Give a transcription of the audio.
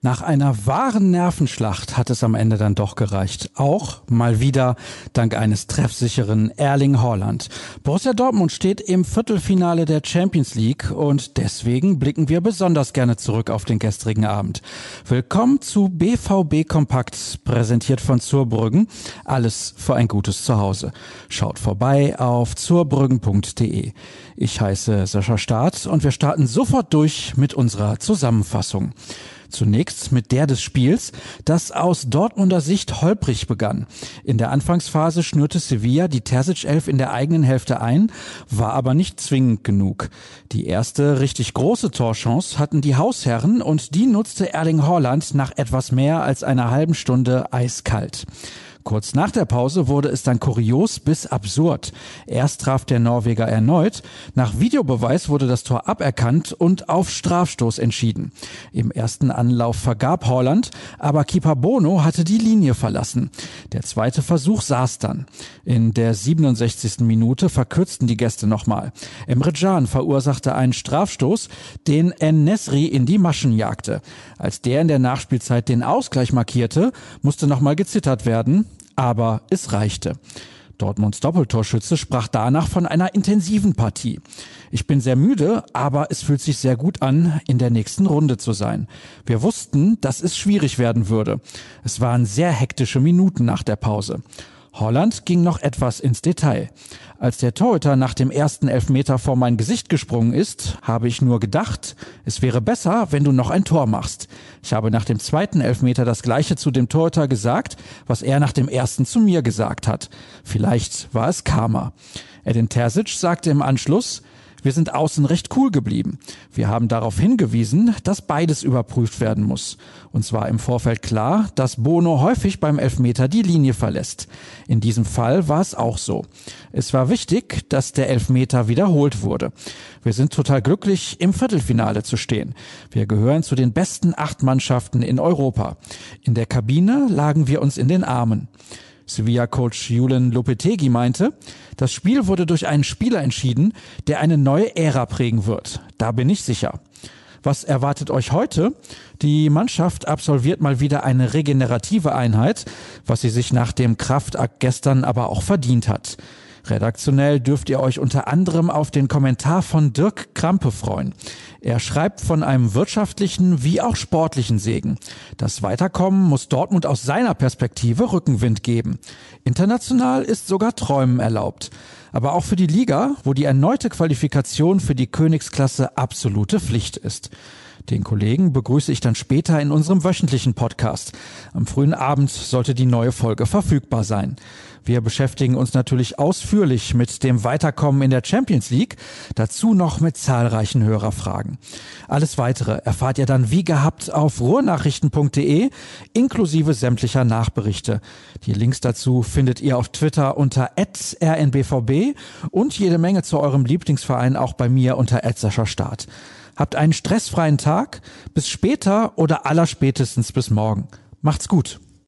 Nach einer wahren Nervenschlacht hat es am Ende dann doch gereicht. Auch mal wieder dank eines treffsicheren Erling Haaland. Borussia Dortmund steht im Viertelfinale der Champions League und deswegen blicken wir besonders gerne zurück auf den gestrigen Abend. Willkommen zu BVB Kompakt, präsentiert von Zurbrüggen. Alles für ein gutes Zuhause. Schaut vorbei auf zurbrüggen.de. Ich heiße Sascha Staat und wir starten sofort durch mit unserer Zusammenfassung. Zunächst mit der des Spiels, das aus Dortmunder Sicht holprig begann. In der Anfangsphase schnürte Sevilla die Terzic 11 in der eigenen Hälfte ein, war aber nicht zwingend genug. Die erste richtig große Torchance hatten die Hausherren und die nutzte Erling Haaland nach etwas mehr als einer halben Stunde eiskalt. Kurz nach der Pause wurde es dann kurios bis absurd. Erst traf der Norweger erneut, nach Videobeweis wurde das Tor aberkannt und auf Strafstoß entschieden. Im ersten Anlauf vergab Holland, aber Keeper Bono hatte die Linie verlassen. Der zweite Versuch saß dann. In der 67. Minute verkürzten die Gäste nochmal. Emre Can verursachte einen Strafstoß, den En Nesri in die Maschen jagte. Als der in der Nachspielzeit den Ausgleich markierte, musste nochmal gezittert werden aber es reichte. Dortmunds Doppeltorschütze sprach danach von einer intensiven Partie. Ich bin sehr müde, aber es fühlt sich sehr gut an, in der nächsten Runde zu sein. Wir wussten, dass es schwierig werden würde. Es waren sehr hektische Minuten nach der Pause. Holland ging noch etwas ins Detail. Als der Torhüter nach dem ersten Elfmeter vor mein Gesicht gesprungen ist, habe ich nur gedacht, es wäre besser, wenn du noch ein Tor machst. Ich habe nach dem zweiten Elfmeter das gleiche zu dem Torhüter gesagt, was er nach dem ersten zu mir gesagt hat. Vielleicht war es Karma. Edin Terzic sagte im Anschluss, wir sind außen recht cool geblieben. Wir haben darauf hingewiesen, dass beides überprüft werden muss. Und zwar im Vorfeld klar, dass Bono häufig beim Elfmeter die Linie verlässt. In diesem Fall war es auch so. Es war wichtig, dass der Elfmeter wiederholt wurde. Wir sind total glücklich, im Viertelfinale zu stehen. Wir gehören zu den besten acht Mannschaften in Europa. In der Kabine lagen wir uns in den Armen. Sevilla-Coach Julen Lopetegi meinte, das Spiel wurde durch einen Spieler entschieden, der eine neue Ära prägen wird. Da bin ich sicher. Was erwartet euch heute? Die Mannschaft absolviert mal wieder eine regenerative Einheit, was sie sich nach dem Kraftakt gestern aber auch verdient hat. Redaktionell dürft ihr euch unter anderem auf den Kommentar von Dirk Krampe freuen. Er schreibt von einem wirtschaftlichen wie auch sportlichen Segen. Das Weiterkommen muss Dortmund aus seiner Perspektive Rückenwind geben. International ist sogar Träumen erlaubt. Aber auch für die Liga, wo die erneute Qualifikation für die Königsklasse absolute Pflicht ist. Den Kollegen begrüße ich dann später in unserem wöchentlichen Podcast. Am frühen Abend sollte die neue Folge verfügbar sein. Wir beschäftigen uns natürlich ausführlich mit dem Weiterkommen in der Champions League, dazu noch mit zahlreichen Hörerfragen. Alles weitere erfahrt ihr dann wie gehabt auf ruhrnachrichten.de inklusive sämtlicher Nachberichte. Die Links dazu findet ihr auf Twitter unter @rnbvb und jede Menge zu eurem Lieblingsverein auch bei mir unter Start. Habt einen stressfreien Tag, bis später oder allerspätestens bis morgen. Macht's gut.